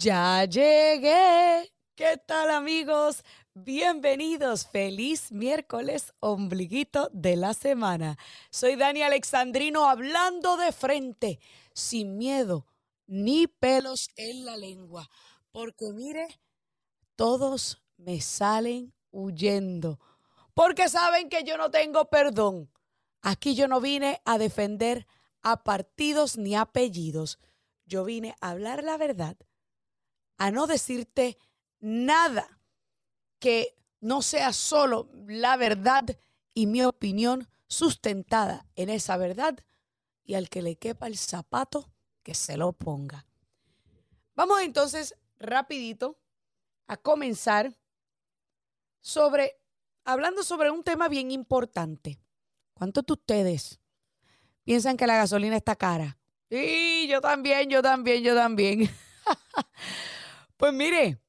Ya llegué. ¿Qué tal amigos? Bienvenidos. Feliz miércoles, ombliguito de la semana. Soy Dani Alexandrino hablando de frente, sin miedo ni pelos en la lengua. Porque mire, todos me salen huyendo. Porque saben que yo no tengo perdón. Aquí yo no vine a defender a partidos ni apellidos. Yo vine a hablar la verdad a no decirte nada que no sea solo la verdad y mi opinión sustentada en esa verdad y al que le quepa el zapato, que se lo ponga. Vamos entonces rapidito a comenzar sobre, hablando sobre un tema bien importante. ¿Cuántos de ustedes piensan que la gasolina está cara? Sí, yo también, yo también, yo también. Pues mire,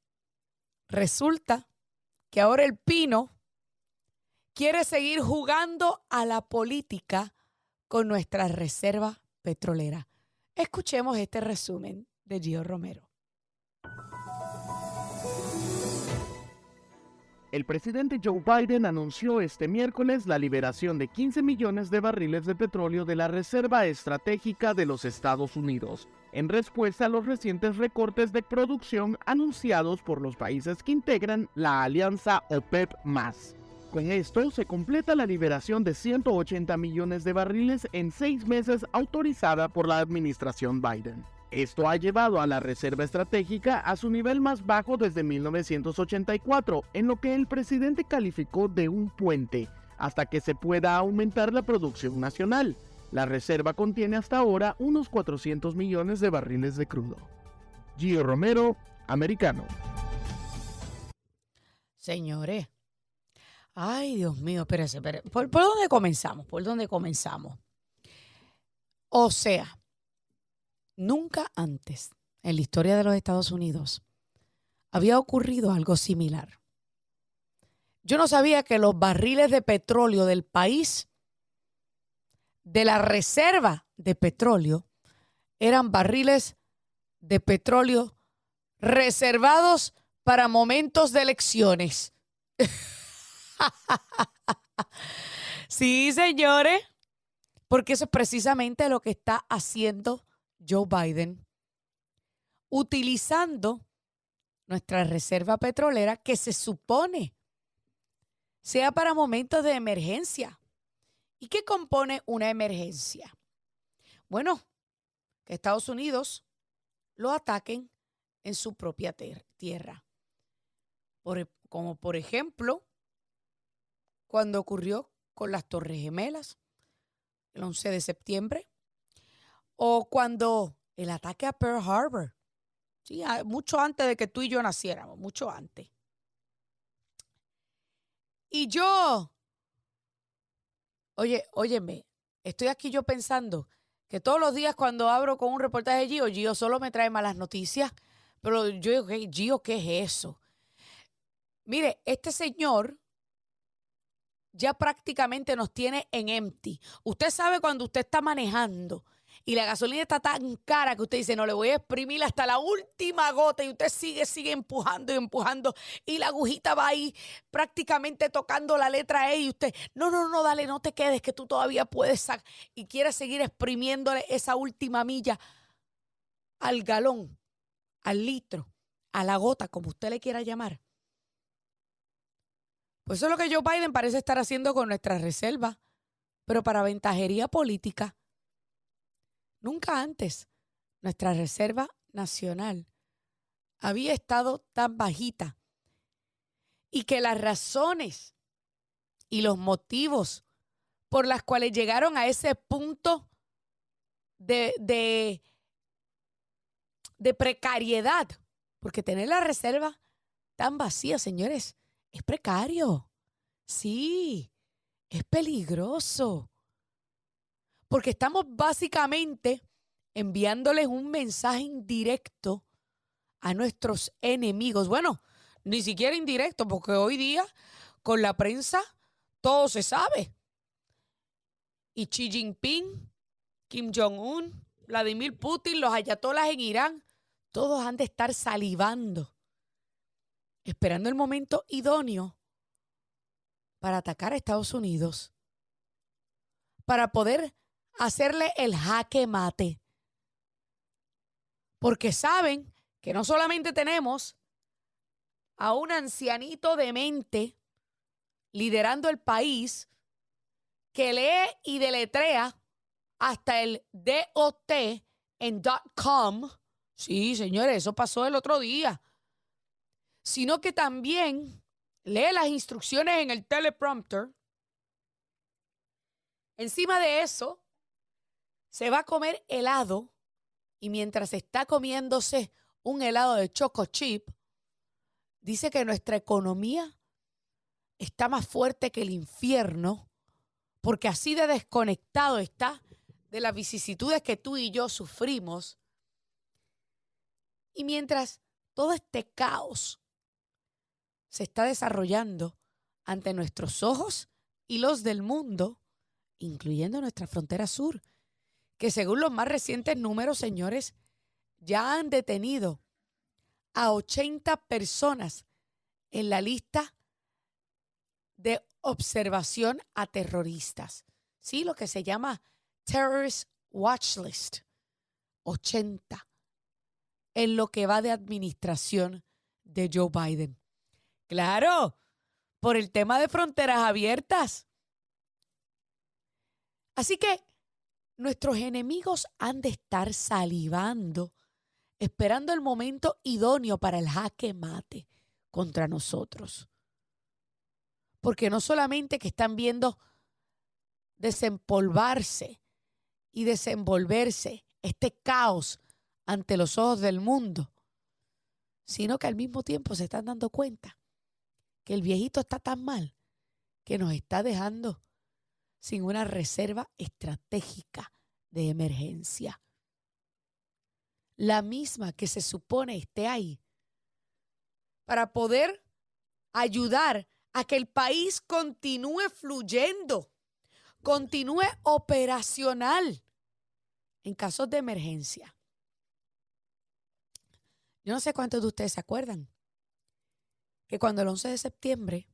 resulta que ahora el Pino quiere seguir jugando a la política con nuestra reserva petrolera. Escuchemos este resumen de Gio Romero. El presidente Joe Biden anunció este miércoles la liberación de 15 millones de barriles de petróleo de la Reserva Estratégica de los Estados Unidos, en respuesta a los recientes recortes de producción anunciados por los países que integran la alianza OPEP+. Con esto se completa la liberación de 180 millones de barriles en seis meses autorizada por la administración Biden. Esto ha llevado a la reserva estratégica a su nivel más bajo desde 1984, en lo que el presidente calificó de un puente, hasta que se pueda aumentar la producción nacional. La reserva contiene hasta ahora unos 400 millones de barriles de crudo. Gio Romero, americano. Señores, ay Dios mío, espérese. ¿Por, ¿Por dónde comenzamos? ¿Por dónde comenzamos? O sea, Nunca antes en la historia de los Estados Unidos había ocurrido algo similar. Yo no sabía que los barriles de petróleo del país, de la reserva de petróleo, eran barriles de petróleo reservados para momentos de elecciones. sí, señores, porque eso es precisamente lo que está haciendo Joe Biden, utilizando nuestra reserva petrolera que se supone sea para momentos de emergencia. ¿Y qué compone una emergencia? Bueno, que Estados Unidos lo ataquen en su propia tierra. E, como por ejemplo, cuando ocurrió con las Torres Gemelas, el 11 de septiembre, o cuando el ataque a Pearl Harbor, sí, mucho antes de que tú y yo naciéramos, mucho antes. Y yo, oye, óyeme, estoy aquí yo pensando que todos los días cuando abro con un reportaje de Gio, Gio solo me trae malas noticias, pero yo digo, Gio, ¿qué es eso? Mire, este señor ya prácticamente nos tiene en empty. Usted sabe cuando usted está manejando y la gasolina está tan cara que usted dice, no, le voy a exprimir hasta la última gota y usted sigue, sigue empujando y empujando y la agujita va ahí prácticamente tocando la letra E y usted, no, no, no, dale, no te quedes, que tú todavía puedes y quiere seguir exprimiéndole esa última milla al galón, al litro, a la gota, como usted le quiera llamar. Pues eso es lo que Joe Biden parece estar haciendo con nuestra reserva, pero para ventajería política. Nunca antes nuestra Reserva Nacional había estado tan bajita y que las razones y los motivos por las cuales llegaron a ese punto de, de, de precariedad, porque tener la reserva tan vacía, señores, es precario. Sí, es peligroso. Porque estamos básicamente enviándoles un mensaje indirecto a nuestros enemigos. Bueno, ni siquiera indirecto, porque hoy día con la prensa todo se sabe. Y Xi Jinping, Kim Jong-un, Vladimir Putin, los ayatolas en Irán, todos han de estar salivando, esperando el momento idóneo para atacar a Estados Unidos, para poder hacerle el jaque mate. Porque saben que no solamente tenemos a un ancianito de mente liderando el país que lee y deletrea hasta el DOT en .com. Sí, señores, eso pasó el otro día. Sino que también lee las instrucciones en el teleprompter. Encima de eso, se va a comer helado y mientras está comiéndose un helado de choco chip, dice que nuestra economía está más fuerte que el infierno, porque así de desconectado está de las vicisitudes que tú y yo sufrimos. Y mientras todo este caos se está desarrollando ante nuestros ojos y los del mundo, incluyendo nuestra frontera sur, que según los más recientes números, señores, ya han detenido a 80 personas en la lista de observación a terroristas. Sí, lo que se llama Terrorist Watch List. 80 en lo que va de administración de Joe Biden. Claro, por el tema de fronteras abiertas. Así que nuestros enemigos han de estar salivando, esperando el momento idóneo para el jaque mate contra nosotros. Porque no solamente que están viendo desempolvarse y desenvolverse este caos ante los ojos del mundo, sino que al mismo tiempo se están dando cuenta que el viejito está tan mal que nos está dejando sin una reserva estratégica de emergencia. La misma que se supone esté ahí para poder ayudar a que el país continúe fluyendo, continúe operacional en casos de emergencia. Yo no sé cuántos de ustedes se acuerdan que cuando el 11 de septiembre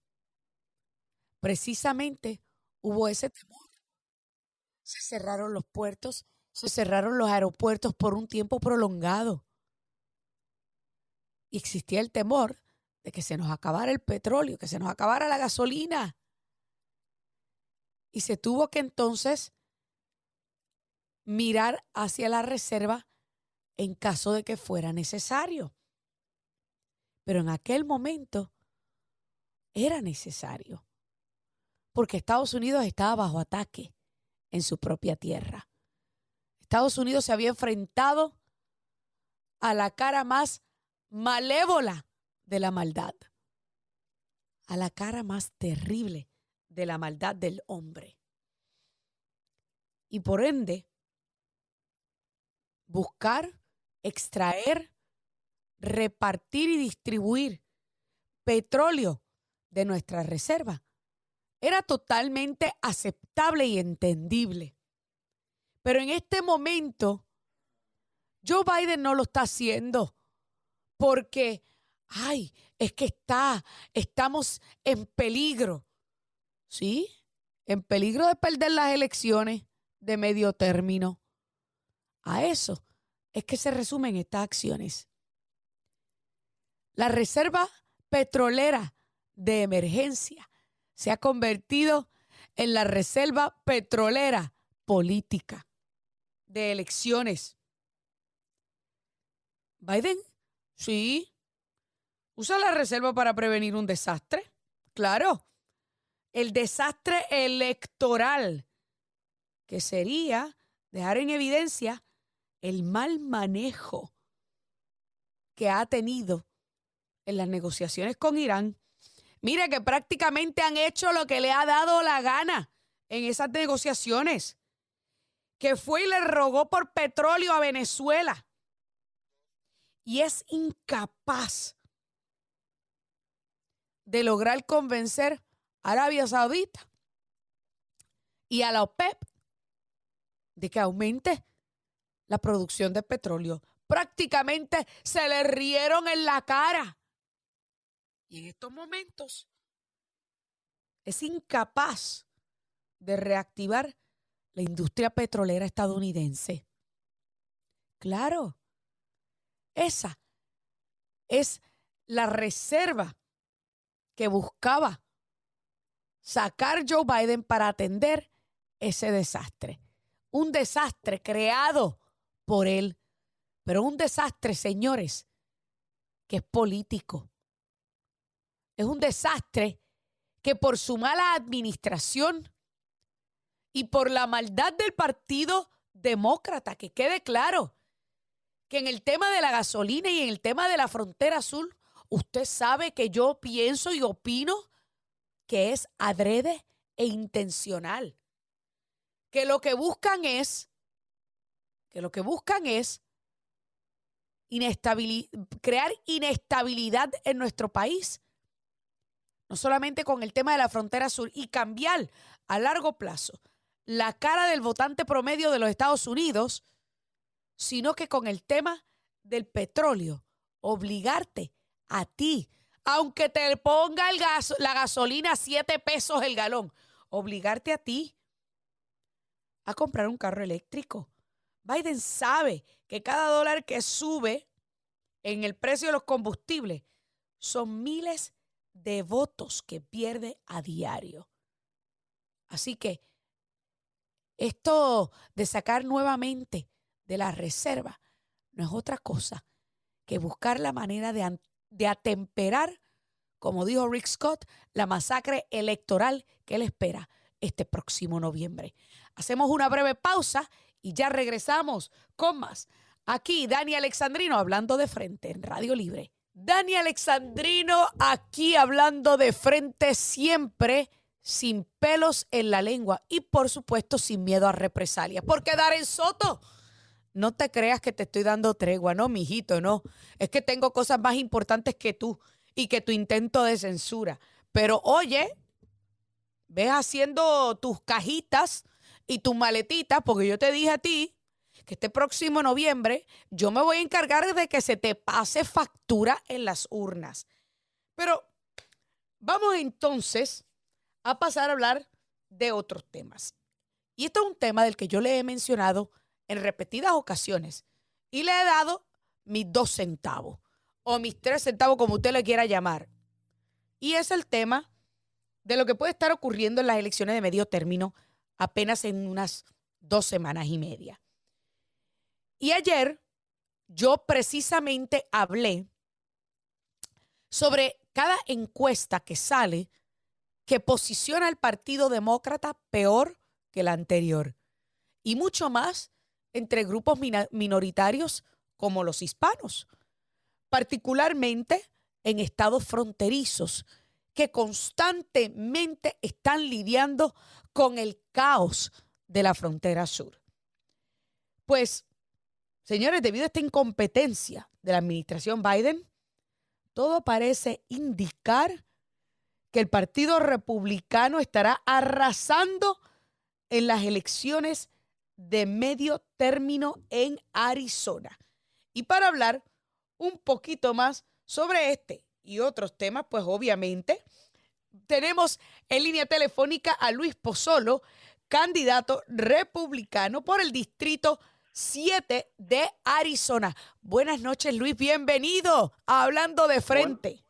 precisamente hubo ese temor. Se cerraron los puertos, se cerraron los aeropuertos por un tiempo prolongado. Y existía el temor de que se nos acabara el petróleo, que se nos acabara la gasolina. Y se tuvo que entonces mirar hacia la reserva en caso de que fuera necesario. Pero en aquel momento era necesario porque Estados Unidos estaba bajo ataque en su propia tierra. Estados Unidos se había enfrentado a la cara más malévola de la maldad, a la cara más terrible de la maldad del hombre. Y por ende, buscar, extraer, repartir y distribuir petróleo de nuestra reserva era totalmente aceptable y entendible. Pero en este momento, Joe Biden no lo está haciendo porque, ay, es que está, estamos en peligro. ¿Sí? En peligro de perder las elecciones de medio término. A eso es que se resumen estas acciones. La reserva petrolera de emergencia se ha convertido en la reserva petrolera política de elecciones. Biden, sí, usa la reserva para prevenir un desastre. Claro, el desastre electoral, que sería dejar en evidencia el mal manejo que ha tenido en las negociaciones con Irán Mire que prácticamente han hecho lo que le ha dado la gana en esas negociaciones. Que fue y le rogó por petróleo a Venezuela. Y es incapaz de lograr convencer a Arabia Saudita y a la OPEP de que aumente la producción de petróleo. prácticamente se le rieron en la cara. Y en estos momentos es incapaz de reactivar la industria petrolera estadounidense. Claro, esa es la reserva que buscaba sacar Joe Biden para atender ese desastre. Un desastre creado por él, pero un desastre, señores, que es político. Es un desastre que por su mala administración y por la maldad del Partido Demócrata, que quede claro que en el tema de la gasolina y en el tema de la frontera azul, usted sabe que yo pienso y opino que es adrede e intencional. Que lo que buscan es, que lo que buscan es crear inestabilidad en nuestro país. No solamente con el tema de la frontera sur y cambiar a largo plazo la cara del votante promedio de los Estados Unidos, sino que con el tema del petróleo, obligarte a ti, aunque te ponga el gas, la gasolina a 7 pesos el galón, obligarte a ti a comprar un carro eléctrico. Biden sabe que cada dólar que sube en el precio de los combustibles son miles de votos que pierde a diario. Así que esto de sacar nuevamente de la reserva no es otra cosa que buscar la manera de, atemperar, como dijo Rick Scott, la masacre electoral que él espera este próximo noviembre. Hacemos una breve pausa y ya regresamos con más. Aquí Dani Alexandrino hablando de frente en Radio Libre. Dani Alexandrino aquí hablando de frente siempre sin pelos en la lengua y por supuesto sin miedo a represalias. Porque en Soto no te creas que te estoy dando tregua, no, mijito, no. Es que tengo cosas más importantes que tú y que tu intento de censura. Pero oye, ves haciendo tus cajitas y tus maletitas, porque yo te dije a ti que este próximo noviembre yo me voy a encargar de que se te pase factura en las urnas. Pero vamos entonces a pasar a hablar de otros temas. Y esto es un tema del que yo le he mencionado en repetidas ocasiones y le he dado mis dos centavos o mis tres centavos, como usted le quiera llamar. Y es el tema de lo que puede estar ocurriendo en las elecciones de medio término apenas en unas dos semanas y media. Y ayer yo precisamente hablé sobre cada encuesta que sale que posiciona al Partido Demócrata peor que la anterior. Y mucho más entre grupos minoritarios como los hispanos, particularmente en estados fronterizos que constantemente están lidiando con el caos de la frontera sur. Pues, señores, debido a esta incompetencia de la administración Biden, todo parece indicar que el Partido Republicano estará arrasando en las elecciones de medio término en Arizona. Y para hablar un poquito más sobre este y otros temas, pues obviamente tenemos en línea telefónica a Luis Pozolo, candidato republicano por el distrito 7 de Arizona. Buenas noches, Luis, bienvenido a Hablando de Frente.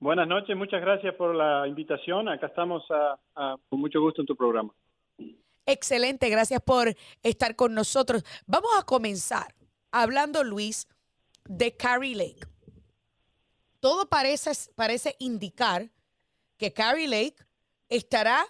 buenas noches, muchas gracias por la invitación. Acá estamos con mucho gusto en tu programa. Excelente, gracias por estar con nosotros. Vamos a comenzar hablando, Luis, de Carrie Lake. Todo parece, parece indicar que Carrie Lake estará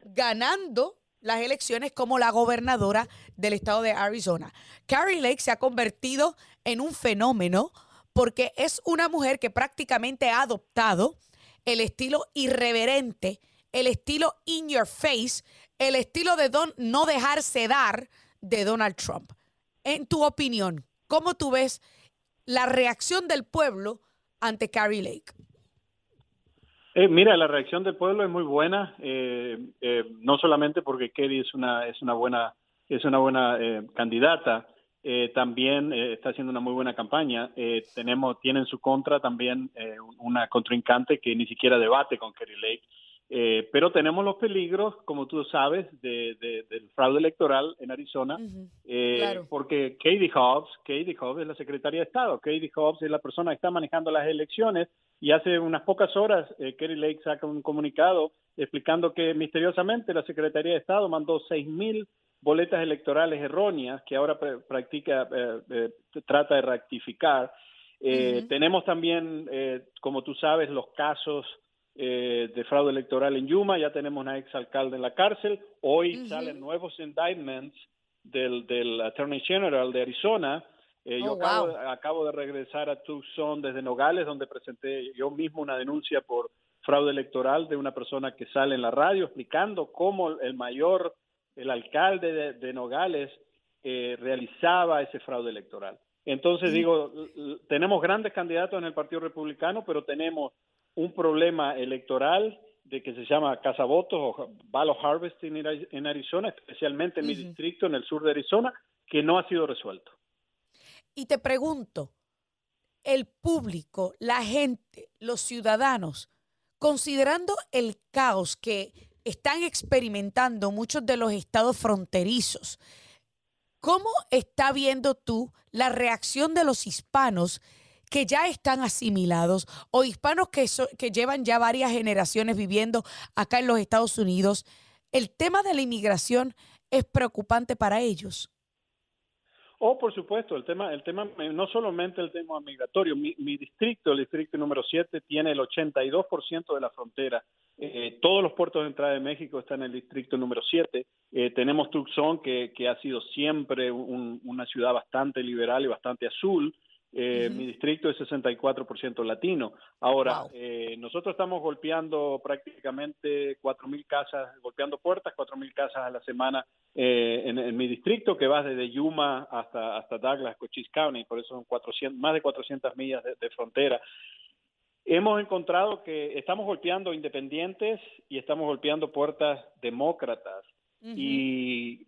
ganando las elecciones como la gobernadora del estado de Arizona. Carrie Lake se ha convertido en un fenómeno porque es una mujer que prácticamente ha adoptado el estilo irreverente, el estilo in your face, el estilo de don, no dejarse dar de Donald Trump. En tu opinión, ¿cómo tú ves la reacción del pueblo ante Carrie Lake? Eh, mira, la reacción del pueblo es muy buena, eh, eh, no solamente porque Kerry es una es una buena es una buena candidata, eh, también eh, está haciendo una muy buena campaña. Eh, tenemos, tiene en su contra también una contrincante que ni siquiera debate con Kerry Lake. Pero tenemos los peligros, como tú sabes, de, del fraude electoral en Arizona, porque Katie Hobbs, Katie Hobbs es la secretaria de Estado, Katie Hobbs es la persona que está manejando las elecciones y hace unas pocas horas Kerry Lake saca un comunicado explicando que misteriosamente la Secretaría de Estado mandó seis mil boletas electorales erróneas que ahora practica, eh, eh, trata de rectificar. Eh, tenemos también, como tú sabes, los casos de fraude electoral en Yuma, ya tenemos una exalcalde en la cárcel, hoy salen nuevos indictments del, del Attorney General de Arizona. yo oh, acabo, acabo, de regresar a Tucson desde Nogales, donde presenté yo mismo una denuncia por fraude electoral de una persona que sale en la radio explicando cómo el mayor el alcalde de, Nogales eh, realizaba ese fraude electoral. Entonces digo, tenemos grandes candidatos en el Partido Republicano, pero tenemos un problema electoral de que se llama cazavotos o ballot harvesting en Arizona, especialmente en mi distrito, en el sur de Arizona, que no ha sido resuelto. Y te pregunto, el público, la gente, los ciudadanos, considerando el caos que están experimentando muchos de los estados fronterizos. ¿Cómo está viendo tú la reacción de los hispanos que ya están asimilados o hispanos que, que llevan ya varias generaciones viviendo acá en los Estados Unidos? ¿El tema de la inmigración es preocupante para ellos? Oh, por supuesto, el tema, el tema, no solamente el tema migratorio, mi, distrito, el distrito número 7, tiene el 82% de la frontera. Eh, todos los puertos de entrada de México están en el distrito número 7. Eh, tenemos Tucson, que, que, ha sido siempre una ciudad bastante liberal y bastante azul. Eh, mi distrito es 64% latino. Ahora, eh, nosotros estamos golpeando prácticamente 4.000 casas, golpeando puertas, 4.000 casas a la semana eh, en, mi distrito, que va desde Yuma hasta, hasta Douglas, Cochise County, por eso son 400, más de 400 millas de, frontera. Hemos encontrado que estamos golpeando independientes y estamos golpeando puertas demócratas. Y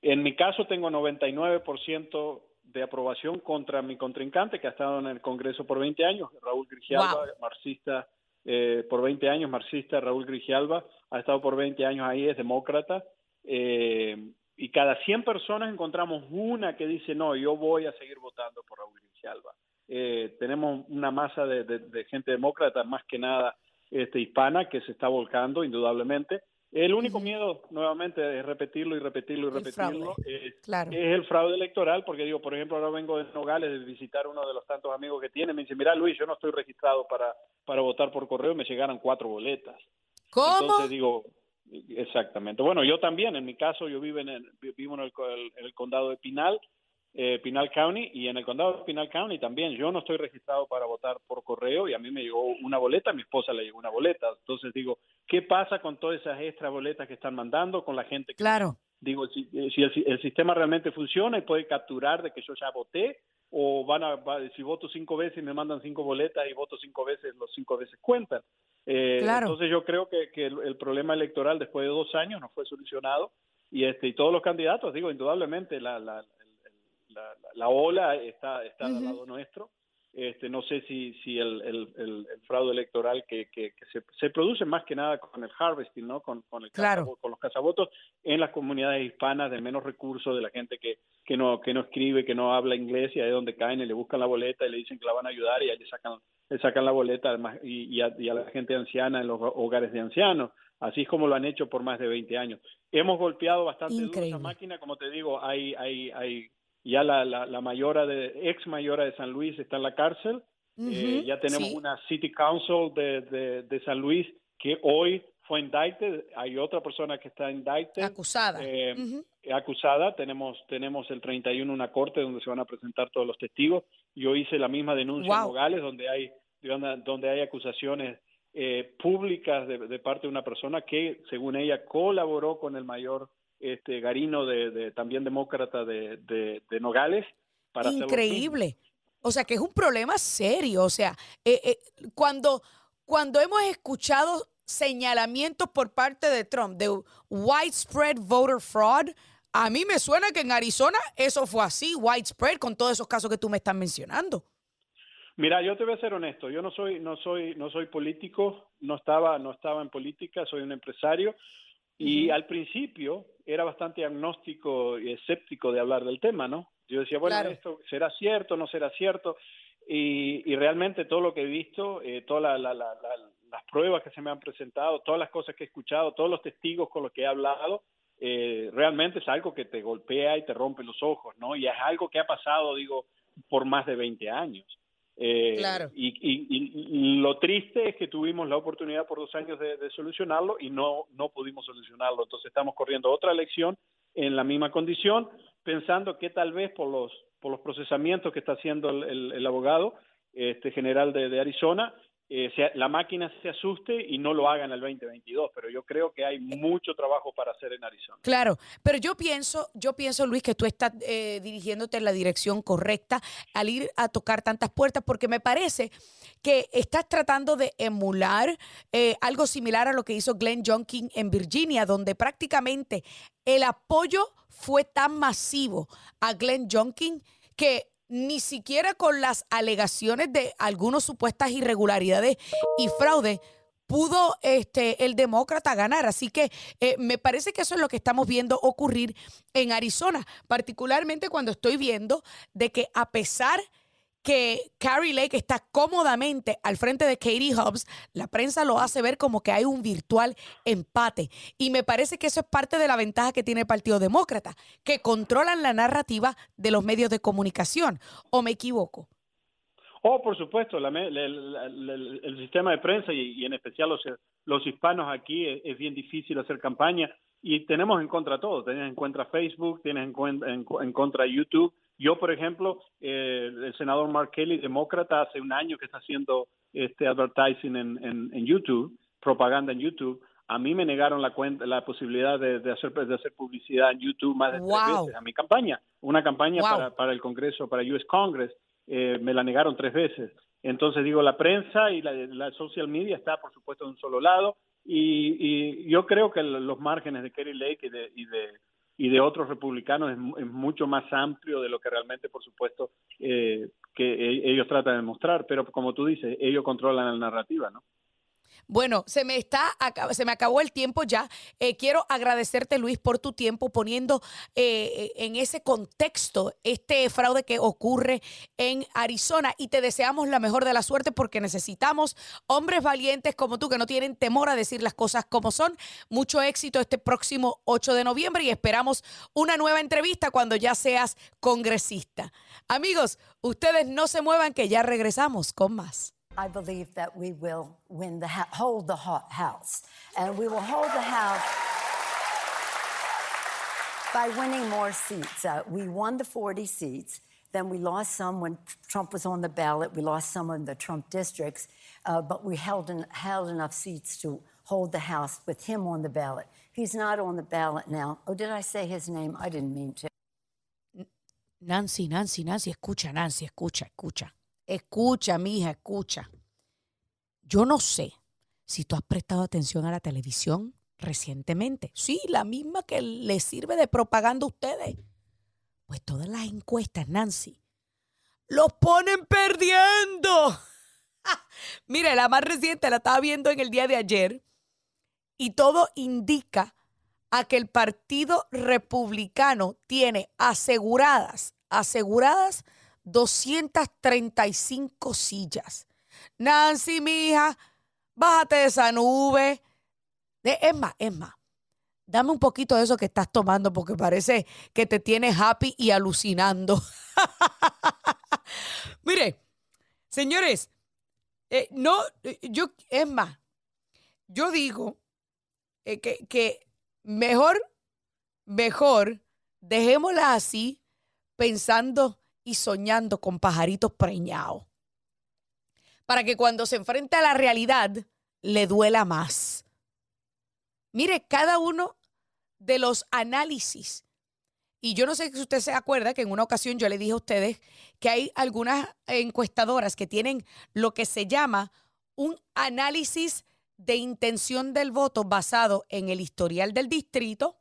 en mi caso tengo 99% de aprobación contra mi contrincante que ha estado en el Congreso por 20 años, Raúl Grigialba, marxista eh, por 20 años, marxista Raúl Grigialba, ha estado por 20 años ahí, es demócrata, eh, y cada 100 personas encontramos una que dice, no, yo voy a seguir votando por Raúl Grigialba. Eh, tenemos una masa de, de, gente demócrata, más que nada este, hispana, que se está volcando indudablemente, el único miedo, nuevamente, es repetirlo y repetirlo y repetirlo, es, el fraude electoral, porque digo, por ejemplo, ahora vengo de Nogales de visitar uno de los tantos amigos que tiene, me dice, mira Luis, yo no estoy registrado para, para votar por correo, me llegaron cuatro boletas. ¿Cómo? Entonces digo, exactamente. Bueno, yo también, en mi caso, yo vivo en el, vivo en el condado de Pinal, eh, Pinal County y en el condado de Pinal County también. Yo no estoy registrado para votar por correo y a mí me llegó una boleta, a mi esposa le llegó una boleta. Entonces digo, ¿qué pasa con todas esas extra boletas que están mandando con la gente? claro. Digo, si, eh, si el, sistema realmente funciona y puede capturar de que yo ya voté o van a, si voto cinco veces y me mandan cinco boletas y voto cinco veces, los cinco veces cuentan. Eh, entonces yo creo que, que el, problema electoral después de dos años no fue solucionado y este y todos los candidatos, digo, indudablemente la, la, la, ola está, está al lado nuestro. Este, no sé si, si el, el, fraude electoral que, que, se, se, produce más que nada con el harvesting, ¿no? con, con, el con los cazavotos en las comunidades hispanas de menos recursos, de la gente que, que, no, que no escribe, que no habla inglés y ahí es donde caen y le buscan la boleta y le dicen que la van a ayudar y ahí le sacan, le sacan la boleta además, y, y, a, la gente anciana en los hogares de ancianos así es como lo han hecho por más de 20 años. Hemos golpeado bastante duro esa máquina, como te digo, hay, hay, hay ya la, la, mayora de, ex mayora de San Luis está en la cárcel. Eh, ya tenemos una City Council de, de, San Luis que hoy fue indicted. Hay otra persona que está indicted. Acusada. Eh, acusada. Tenemos, tenemos el 31 una corte donde se van a presentar todos los testigos. Yo hice la misma denuncia en Nogales donde hay, donde hay acusaciones eh, públicas de, de, parte de una persona que, según ella, colaboró con el mayor este Garino de, también demócrata de, de, Nogales para increíble o sea que es un problema serio o sea eh, eh, cuando cuando hemos escuchado señalamientos por parte de Trump de widespread voter fraud A mí me suena que en Arizona eso fue así, widespread, con todos esos casos que tú me estás mencionando. Mira, yo te voy a ser honesto. Yo no soy, no soy, no soy político. No estaba, no estaba en política. Soy un empresario. Y al principio era bastante agnóstico y escéptico de hablar del tema, ¿no? Yo decía, bueno, esto será cierto, no será cierto. Y, realmente todo lo que he visto, eh, todas las pruebas que se me han presentado, todas las cosas que he escuchado, todos los testigos con los que he hablado, eh, realmente es algo que te golpea y te rompe los ojos, ¿no? Y es algo que ha pasado, digo, por más de 20 años. Eh, claro. Y, lo triste es que tuvimos la oportunidad por dos años de, solucionarlo y no, no pudimos solucionarlo. Entonces estamos corriendo otra elección en la misma condición, pensando que tal vez por los, por los procesamientos que está haciendo el, abogado este, general de Arizona, eh, la máquina se asuste y no lo haga en el 2022, pero yo creo que hay mucho trabajo para hacer en Arizona. Claro, pero yo pienso, yo pienso, Luis, que tú estás eh, dirigiéndote en la dirección correcta al ir a tocar tantas puertas, porque me parece que estás tratando de emular eh, algo similar a lo que hizo Glenn Youngkin en Virginia, donde prácticamente el apoyo fue tan masivo a Glenn Youngkin que ni siquiera con las alegaciones de algunas supuestas irregularidades y fraude pudo este, el demócrata ganar. Así que eh, me parece que eso es lo que estamos viendo ocurrir en Arizona, particularmente cuando estoy viendo de que a pesar que Carrie Lake está cómodamente al frente de Katie Hobbs, la prensa lo hace ver como que hay un virtual empate. Y me parece que eso es parte de la ventaja que tiene el Partido Demócrata, que controlan la narrativa de los medios de comunicación. ¿O me equivoco? Oh, por supuesto, el sistema de prensa y, en especial los, hispanos aquí es, bien difícil hacer campaña y tenemos en contra todo. Tienes en contra Facebook, tienes en, en contra YouTube yo, por ejemplo, eh, el senador Mark Kelly, demócrata, hace un año que está haciendo este advertising en, en, YouTube, propaganda en YouTube. A mí me negaron la cuenta, la posibilidad de, hacer de hacer publicidad en YouTube más de tres veces a mi campaña, una campaña para, para el Congreso, para US Congress, eh, me la negaron tres veces. Entonces digo, la prensa y la, social media está, por supuesto, de un solo lado y, y yo creo que los márgenes de Kerry Lake y de, y de y de otros republicanos es, mucho más amplio de lo que realmente, por supuesto, eh, que e, ellos tratan de mostrar. Pero como tú dices, ellos controlan la narrativa, ¿no? Bueno, se me está, se me acabó el tiempo ya. Eh, quiero agradecerte, Luis, por tu tiempo poniendo eh, en ese contexto este fraude que ocurre en Arizona y te deseamos la mejor de la suerte porque necesitamos hombres valientes como tú que no tienen temor a decir las cosas como son. Mucho éxito este próximo 8 de noviembre y esperamos una nueva entrevista cuando ya seas congresista. Amigos, ustedes no se muevan que ya regresamos con más. I believe that we will win the hold the House, and we will hold the House by winning more seats. Uh, we won the 40 seats. Then we lost some when Trump was on the ballot. We lost some in the Trump districts, uh, but we held, in, held enough seats to hold the House with him on the ballot. He's not on the ballot now. Oh, did I say his name? I didn't mean to. Nancy, Nancy, Nancy, escucha, Nancy, escucha, escucha. Escucha, mija, escucha. Yo no sé si tú has prestado atención a la televisión recientemente. Sí, la misma que le sirve de propaganda a ustedes. Pues todas las encuestas, Nancy, los ponen perdiendo. Mire, la más reciente la estaba viendo en el día de ayer y todo indica a que el Partido Republicano tiene aseguradas, aseguradas 235 sillas. Nancy, mija, bájate de esa nube. Es más, es más, dame un poquito de eso que estás tomando porque parece que te tienes happy y alucinando. Mire, señores, eh, no, yo, es más, yo digo eh, que, que mejor, mejor, dejémosla así pensando y soñando con pajaritos preñados. Para que cuando se enfrente a la realidad le duela más. Mire, cada uno de los análisis. Y yo no sé si usted se acuerda que en una ocasión yo le dije a ustedes que hay algunas encuestadoras que tienen lo que se llama un análisis de intención del voto basado en el historial del distrito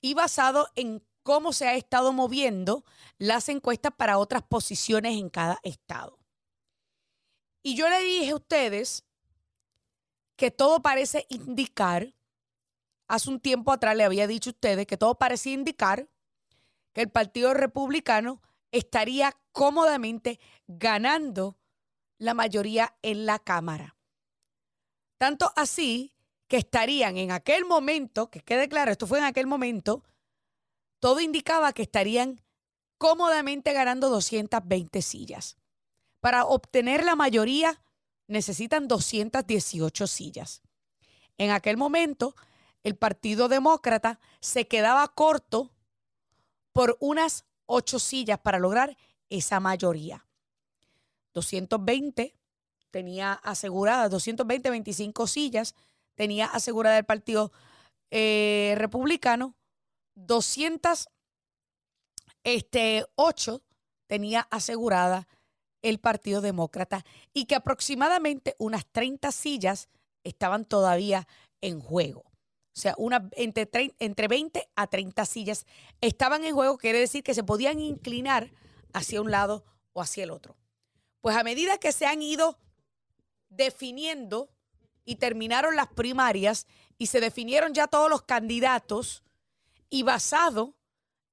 y basado en cómo se ha estado moviendo las encuestas para otras posiciones en cada estado. Y yo le dije a ustedes que todo parece indicar, hace un tiempo atrás le había dicho a ustedes que todo parecía indicar que el Partido Republicano estaría cómodamente ganando la mayoría en la Cámara. Tanto así que estarían en aquel momento, que quede claro, esto fue en aquel momento, todo indicaba que estarían cómodamente ganando 220 sillas. Para obtener la mayoría necesitan 218 sillas. En aquel momento, el Partido Demócrata se quedaba corto por unas ocho sillas para lograr esa mayoría. 220 tenía aseguradas, 220, 25 sillas tenía asegurada el Partido eh, Republicano 208 este, tenía asegurada el Partido Demócrata y que aproximadamente unas 30 sillas estaban todavía en juego. O sea, una, entre, entre 20 a 30 sillas estaban en juego, quiere decir que se podían inclinar hacia un lado o hacia el otro. Pues a medida que se han ido definiendo y terminaron las primarias y se definieron ya todos los candidatos, y basado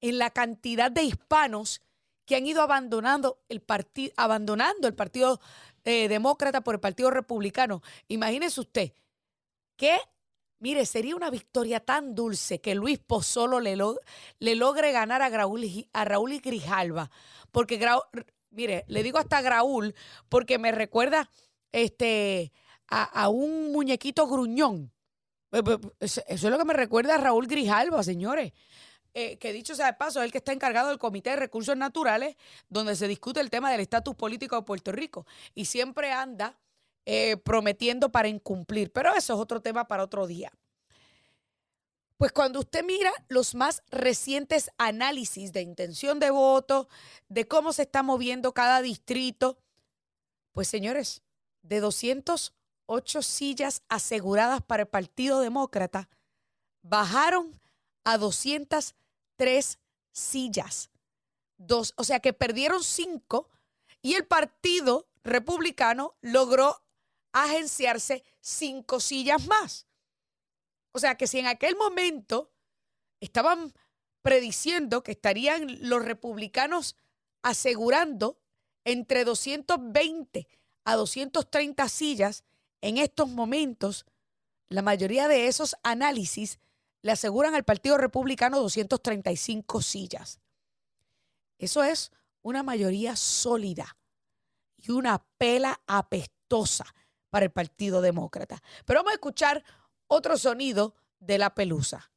en la cantidad de hispanos que han ido abandonando el, partido, abandonando el Partido eh, Demócrata por el Partido Republicano. Imagínese usted que, mire, sería una victoria tan dulce que Luis Pozzolo le, le logre ganar a Raúl, a Raúl y Grijalva. Porque, mire, le digo hasta Raúl porque me recuerda este, a, un muñequito gruñón eso es lo que me recuerda a Raúl Grijalva, señores. Eh, que dicho sea de paso, es el que está encargado del Comité de Recursos Naturales, donde se discute el tema del estatus político de Puerto Rico. Y siempre anda eh, prometiendo para incumplir. Pero eso es otro tema para otro día. Pues cuando usted mira los más recientes análisis de intención de voto, de cómo se está moviendo cada distrito, pues señores, de 200 ocho sillas aseguradas para el Partido Demócrata bajaron a 203 sillas. Dos, o sea que perdieron cinco y el Partido Republicano logró agenciarse cinco sillas más. O sea que si en aquel momento estaban prediciendo que estarían los republicanos asegurando entre 220 a 230 sillas, en estos momentos, la mayoría de esos análisis le aseguran al Partido Republicano 235 sillas. Eso es una mayoría sólida y una pela apestosa para el Partido Demócrata. Pero vamos a escuchar otro sonido de la pelusa.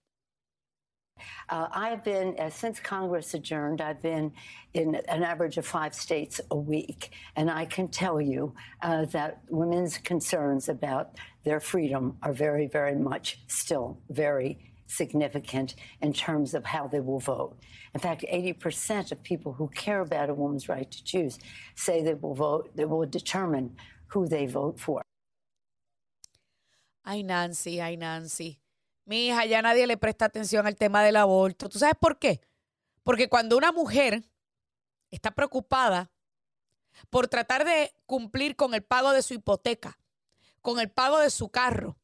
Uh, I've been, uh, since Congress adjourned, I've been in an average of five states a week. And I can tell you uh, that women's concerns about their freedom are very, very much still very significant in terms of how they will vote. In fact, 80% of people who care about a woman's right to choose say they will vote, they will determine who they vote for. Ay, Nancy, ay, Nancy. Mi hija, ya nadie le presta atención al tema del aborto. ¿Tú sabes por qué? Porque cuando una mujer está preocupada por tratar de cumplir con el pago de su hipoteca, con el pago de su carro,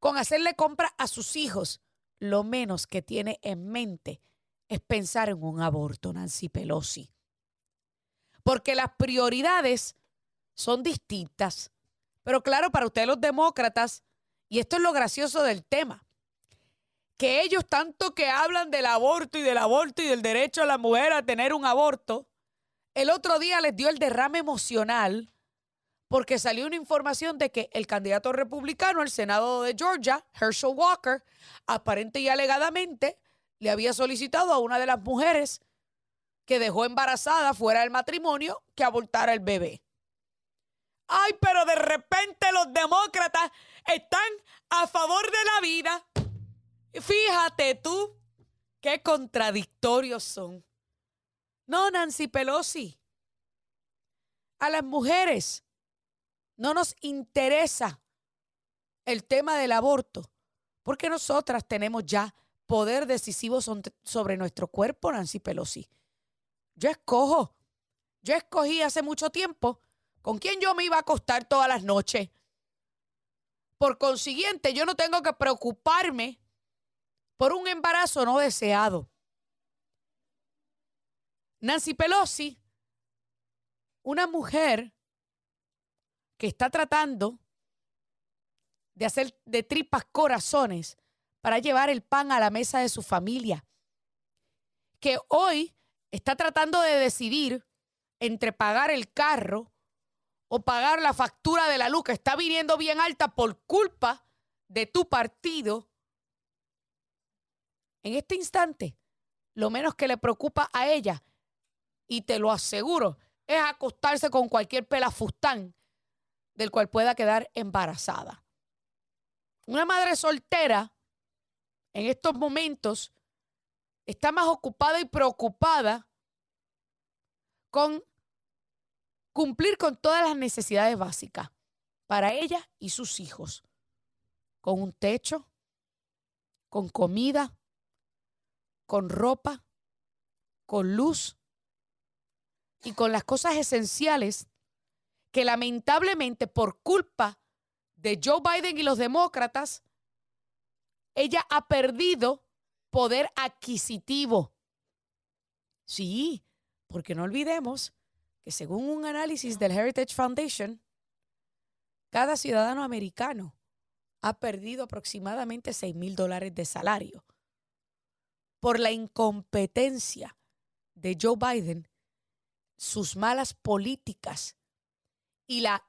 con hacerle compra a sus hijos, lo menos que tiene en mente es pensar en un aborto, Nancy Pelosi. Porque las prioridades son distintas. Pero claro, para ustedes los demócratas, y esto es lo gracioso del tema, que ellos tanto que hablan del aborto y del aborto y del derecho a la mujer a tener un aborto, el otro día les dio el derrame emocional porque salió una información de que el candidato republicano al Senado de Georgia, Herschel Walker, aparente y alegadamente le había solicitado a una de las mujeres que dejó embarazada fuera del matrimonio que abortara el bebé. Ay, pero de repente los demócratas están a favor de la vida Fíjate tú qué contradictorios son. No, Nancy Pelosi. A las mujeres no nos interesa el tema del aborto, porque nosotras tenemos ya poder decisivo sobre nuestro cuerpo, Nancy Pelosi. Yo escojo, yo escogí hace mucho tiempo con quién yo me iba a acostar todas las noches. Por consiguiente, yo no tengo que preocuparme por un embarazo no deseado. Nancy Pelosi, una mujer que está tratando de hacer de tripas corazones para llevar el pan a la mesa de su familia, que hoy está tratando de decidir entre pagar el carro o pagar la factura de la luz que está viniendo bien alta por culpa de tu partido, en este instante, lo menos que le preocupa a ella, y te lo aseguro, es acostarse con cualquier pelafustán del cual pueda quedar embarazada. Una madre soltera en estos momentos está más ocupada y preocupada con cumplir con todas las necesidades básicas para ella y sus hijos, con un techo, con comida, con ropa, con luz y con las cosas esenciales que lamentablemente por culpa de Joe Biden y los demócratas, ella ha perdido poder adquisitivo. Sí, porque no olvidemos que según un análisis del Heritage Foundation, cada ciudadano americano ha perdido aproximadamente 6 mil dólares de salario por la incompetencia de Joe Biden, sus malas políticas y la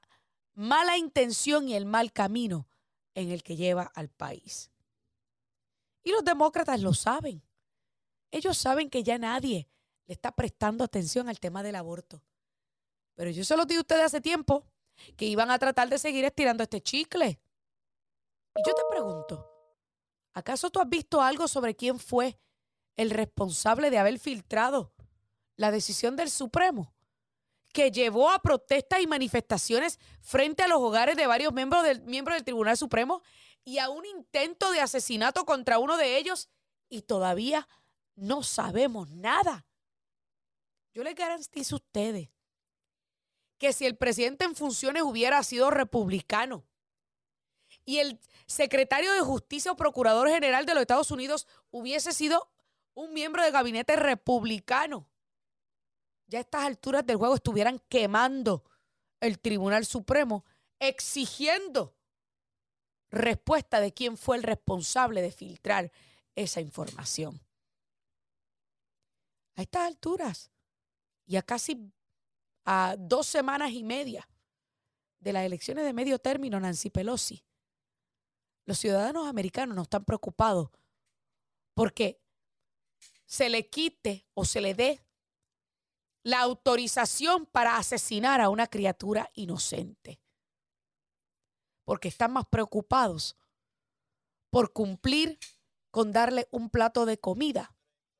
mala intención y el mal camino en el que lleva al país. Y los demócratas lo saben. Ellos saben que ya nadie le está prestando atención al tema del aborto. Pero yo se lo di a ustedes hace tiempo que iban a tratar de seguir estirando este chicle. Y yo te pregunto, ¿acaso tú has visto algo sobre quién fue el responsable de haber filtrado la decisión del Supremo? que llevó a protestas y manifestaciones frente a los hogares de varios miembros del, del Tribunal Supremo y a un intento de asesinato contra uno de ellos y todavía no sabemos nada. Yo les garantizo a ustedes que si el presidente en funciones hubiera sido republicano y el secretario de Justicia o Procurador General de los Estados Unidos hubiese sido un miembro del gabinete republicano, ya a estas alturas del juego estuvieran quemando el Tribunal Supremo, exigiendo respuesta de quién fue el responsable de filtrar esa información. A estas alturas y a casi a dos semanas y media de las elecciones de medio término, Nancy Pelosi, los ciudadanos americanos no están preocupados porque se le quite o se le dé la autorización para asesinar a una criatura inocente. Porque están más preocupados por cumplir con darle un plato de comida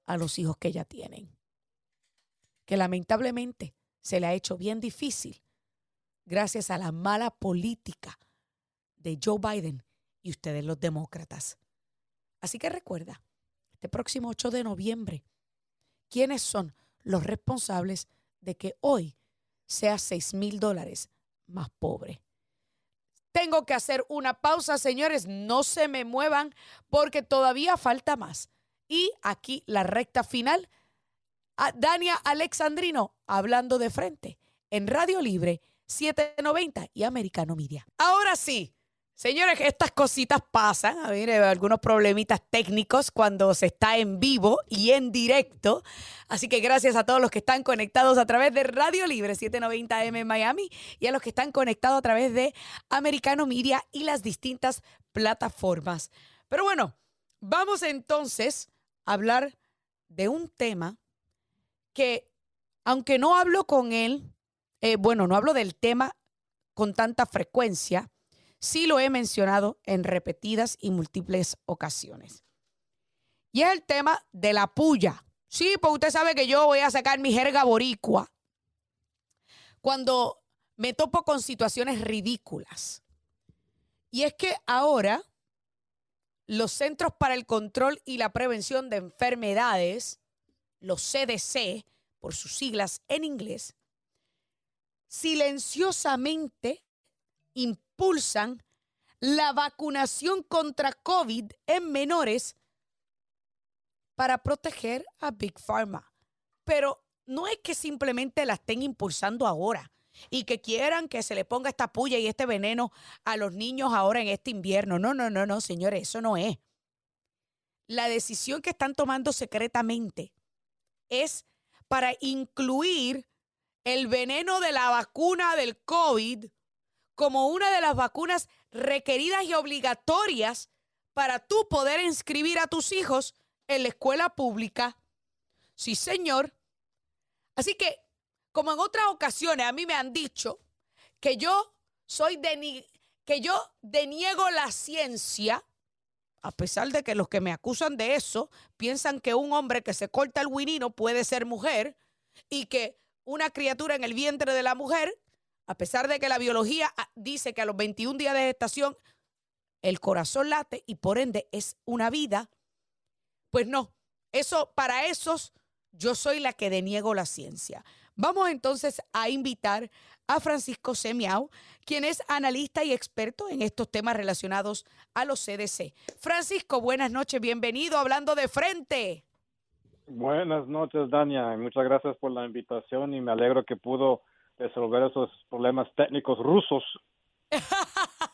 a los hijos que ya tienen. Que lamentablemente se le ha hecho bien difícil gracias a la mala política de Joe Biden y ustedes los demócratas. Así que recuerda, este próximo 8 de noviembre, ¿quiénes son los responsables de que hoy sea 6 mil dólares más pobre? Tengo que hacer una pausa, señores, no se me muevan porque todavía falta más. Y aquí la recta final Dania Alexandrino hablando de frente en Radio Libre 790 y Americano Media. Ahora sí, señores, estas cositas pasan, a ver, algunos problemitas técnicos cuando se está en vivo y en directo. Así que gracias a todos los que están conectados a través de Radio Libre 790M en Miami y a los que están conectados a través de Americano Media y las distintas plataformas. Pero bueno, vamos entonces a hablar de un tema que aunque no hablo con él, eh, bueno, no hablo del tema con tanta frecuencia, sí lo he mencionado en repetidas y múltiples ocasiones. Y es el tema de la puya. Sí, pues usted sabe que yo voy a sacar mi jerga boricua cuando me topo con situaciones ridículas. Y es que ahora los Centros para el Control y la Prevención de Enfermedades, los CDC, por sus siglas en inglés, silenciosamente impulsan la vacunación contra COVID en menores para proteger a Big Pharma. Pero no es que simplemente la estén impulsando ahora y que quieran que se le ponga esta puya y este veneno a los niños ahora en este invierno. No, no, no, no, señores, eso no es. La decisión que están tomando secretamente es para incluir el veneno de la vacuna del COVID como una de las vacunas requeridas y obligatorias para tú poder inscribir a tus hijos en la escuela pública. Sí, señor. Así que como en otras ocasiones a mí me han dicho que yo soy de que yo deniego la ciencia, a pesar de que los que me acusan de eso piensan que un hombre que se corta el winino puede ser mujer y que una criatura en el vientre de la mujer, a pesar de que la biología ah, dice que a los 21 días de gestación el corazón late y por ende es una vida, pues no, eso para esos yo soy la que deniego la ciencia. Vamos entonces a invitar a Francisco Semiao, quien es analista y experto en estos temas relacionados a los CDC. Francisco, buenas noches, bienvenido hablando de frente. Buenas noches, Dania, muchas gracias por la invitación y me alegro que pudo resolver esos problemas técnicos rusos.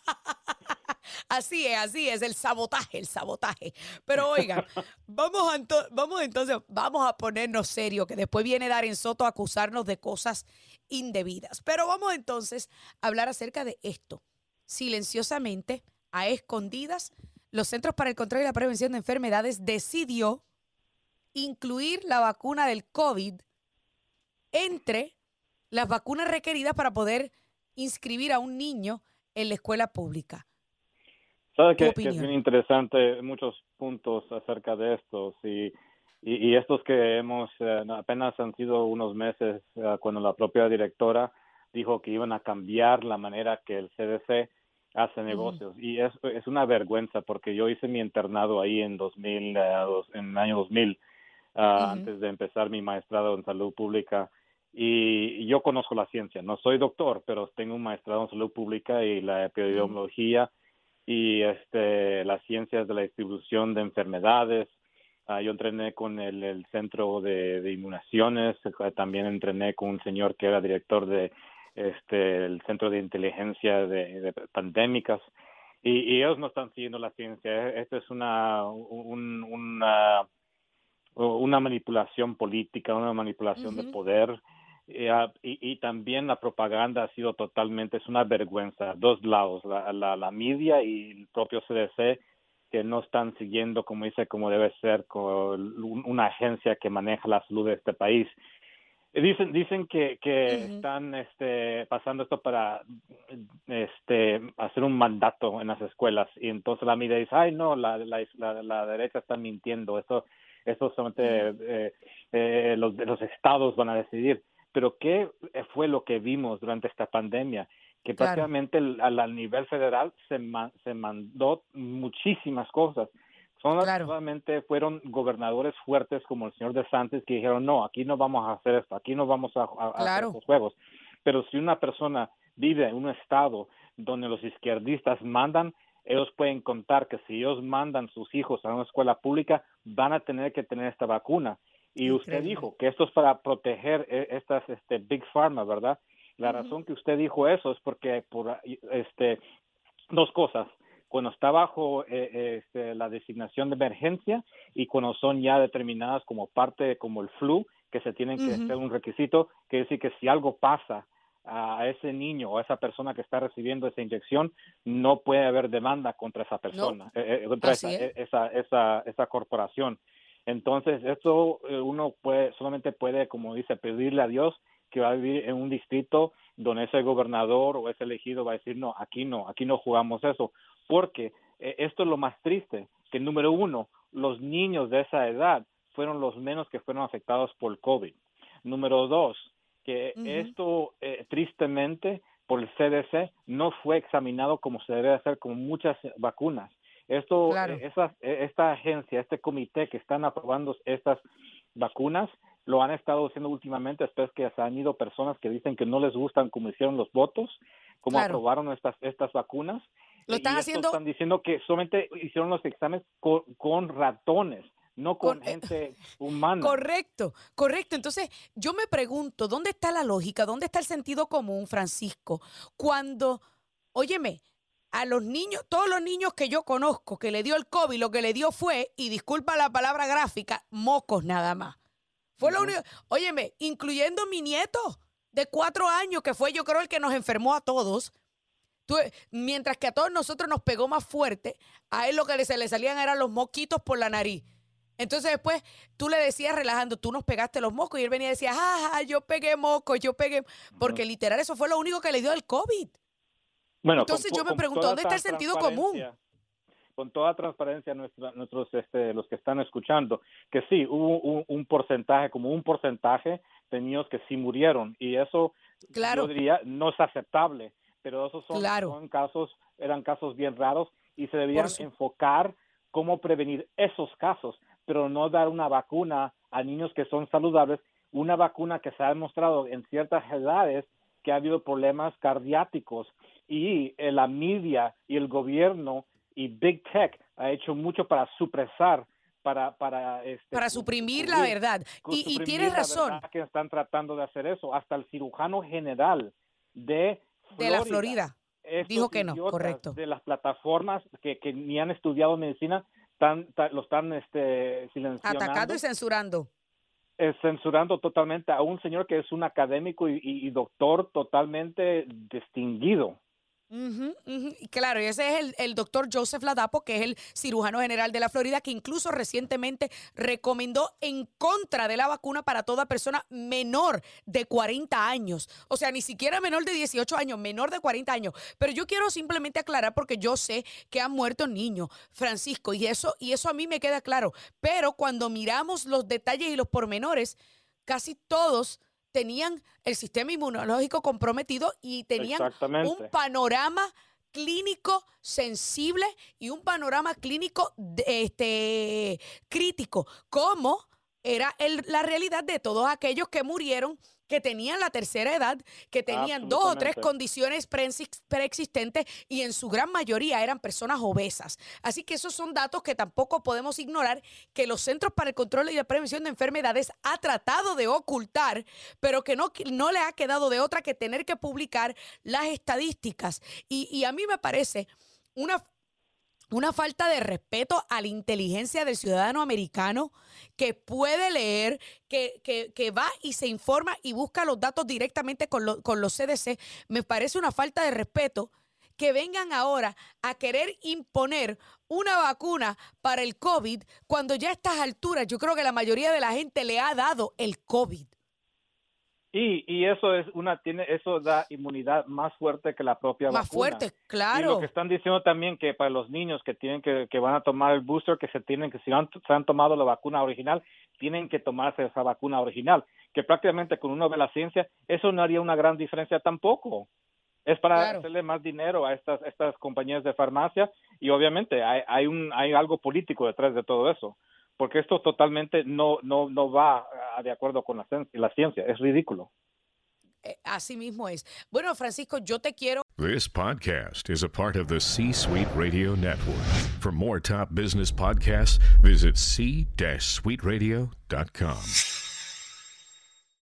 Así es, así es, el sabotaje, el sabotaje. Pero oigan, vamos, vamos entonces, vamos a ponernos serio, que después viene Darren Soto a acusarnos de cosas indebidas. Pero vamos entonces a hablar acerca de esto. Silenciosamente, a escondidas, los Centros para el Control y la Prevención de Enfermedades decidió incluir la vacuna del COVID entre las vacunas requeridas para poder inscribir a un niño en la escuela pública. Sabes que, es bien interesante muchos puntos acerca de estos y, y, estos que hemos eh, apenas han sido unos meses eh, cuando la propia directora dijo que iban a cambiar la manera que el CDC hace negocios. Y es, es una vergüenza porque yo hice mi internado ahí en 2000 eh, en el año 2000 ah, antes de empezar mi maestrado en salud pública y, yo conozco la ciencia no soy doctor pero tengo un maestrado en salud pública y la epidemiología y este, las ciencias de la distribución de enfermedades. Ah, yo entrené con el, centro de, de, inmunaciones, también entrené con un señor que era director de este el centro de inteligencia de, pandémicas y, ellos no están siguiendo la ciencia. Esto es una una una manipulación política, una manipulación de poder eh, ah, y, también la propaganda ha sido totalmente, es una vergüenza, dos lados, la, la, la media y el propio CDC que no están siguiendo, como dice, como debe ser, con una agencia que maneja la salud de este país. Dicen, dicen que, que están este, pasando esto para este, hacer un mandato en las escuelas y entonces la media dice, ay no, la, la, la, derecha está mintiendo, esto, esto solamente eh, eh, los, los estados van a decidir pero ¿qué fue lo que vimos durante esta pandemia? Que prácticamente al, nivel federal se, se mandó muchísimas cosas. Solamente fueron gobernadores fuertes como el señor de Santos que dijeron, no, aquí no vamos a hacer esto, aquí no vamos a, hacer estos juegos. Pero si una persona vive en un estado donde los izquierdistas mandan, ellos pueden contar que si ellos mandan sus hijos a una escuela pública, van a tener que tener esta vacuna. Y usted dijo que esto es para proteger e, estas este, Big Pharma, ¿verdad? La razón que usted dijo eso es porque por este dos cosas. Cuando está bajo eh, este, la designación de emergencia y cuando son ya determinadas como parte como el flu que se tienen que hacer un requisito que decir que si algo pasa a ese niño o a esa persona que está recibiendo esa inyección no puede haber demanda contra esa persona eh, eh, contra esa, esa, esa, esa corporación entonces, esto eh, uno puede, solamente puede, como dice, pedirle a Dios que va a vivir en un distrito donde ese gobernador o ese elegido va a decir, no, aquí no, aquí no jugamos eso, porque eh, esto es lo más triste, que número uno, los niños de esa edad fueron los menos que fueron afectados por COVID. Número dos, que esto eh, tristemente por el CDC no fue examinado como se debe hacer con muchas vacunas Esto, esa, esta agencia, este comité que están aprobando estas vacunas, lo han estado haciendo últimamente después que se han ido personas que dicen que no les gustan cómo hicieron los votos, cómo aprobaron estas, estas vacunas. Lo están haciendo. Están diciendo que solamente hicieron los exámenes con, ratones no con, eh, gente humana. Correcto, correcto. Entonces, yo me pregunto, ¿dónde está la lógica? ¿Dónde está el sentido común, Francisco? Cuando, óyeme, a los niños, todos los niños que yo conozco que le dio el COVID, lo que le dio fue, y disculpa la palabra gráfica, mocos nada más. Fue lo único. Óyeme, incluyendo mi nieto de cuatro años, que fue yo creo el que nos enfermó a todos mientras que a todos nosotros nos pegó más fuerte, a él lo que se le salían eran los mosquitos por la nariz. Entonces después tú le decías relajando, tú nos pegaste los moscos y él venía y decía, ah, yo pegué moscos, yo pegué, porque literal eso fue lo único que le dio el COVID. Bueno, Entonces yo me pregunto, ¿dónde está el sentido común? Con toda transparencia nuestros, este, los que están escuchando, que sí, hubo un, porcentaje, como un porcentaje de niños que sí murieron y eso claro. yo diría no es aceptable pero esos son, casos, eran casos bien raros y se debían enfocar cómo prevenir esos casos, pero no dar una vacuna a niños que son saludables, una vacuna que se ha demostrado en ciertas edades que ha habido problemas cardíacos y eh, la media y el gobierno y Big Tech ha hecho mucho para supresar para para este, para suprimir la verdad y, y tienes razón que están tratando de hacer eso hasta el cirujano general de de la Florida. Dijo que no, correcto. De las plataformas que, que ni han estudiado medicina, tan, lo están este, silenciando. Atacando y censurando. censurando totalmente a un señor que es un académico y doctor totalmente distinguido. Claro, y ese es el, doctor Joseph Ladapo, que es el cirujano general de la Florida, que incluso recientemente recomendó en contra de la vacuna para toda persona menor de 40 años. O sea, ni siquiera menor de 18 años, menor de 40 años. Pero yo quiero simplemente aclarar porque yo sé que han muerto niños, Francisco, y eso, y eso a mí me queda claro. Pero cuando miramos los detalles y los pormenores, casi todos tenían el sistema inmunológico comprometido y tenían un panorama clínico sensible y un panorama clínico este, crítico, como era la realidad de todos aquellos que murieron que tenían la tercera edad, que tenían dos o tres condiciones preexistentes y en su gran mayoría eran personas obesas. Así que esos son datos que tampoco podemos ignorar que los Centros para el Control y la Prevención de Enfermedades ha tratado de ocultar, pero que no, no le ha quedado de otra que tener que publicar las estadísticas. Y, y a mí me parece una una falta de respeto a la inteligencia del ciudadano americano que puede leer, que, va y se informa y busca los datos directamente con, con los CDC. Me parece una falta de respeto que vengan ahora a querer imponer una vacuna para el COVID cuando ya a estas alturas yo creo que la mayoría de la gente le ha dado el COVID. Y, y eso es una tiene eso da inmunidad más fuerte que la propia más vacuna. Más fuerte, claro. Y lo que están diciendo también que para los niños que tienen que, que van a tomar el booster, que se tienen que si han, se han tomado la vacuna original, tienen que tomarse esa vacuna original, que prácticamente con uno ve la ciencia, eso no haría una gran diferencia tampoco. Es para hacerle más dinero a estas estas compañías de farmacia y obviamente hay, hay un hay algo político detrás de todo eso porque esto totalmente no, no, no va de acuerdo con la, la ciencia, es ridículo. Eh, así mismo es. Bueno, Francisco, yo te quiero. This podcast is a part of the C-Suite Radio Network. For more top business podcasts, visit c-suiteradio.com.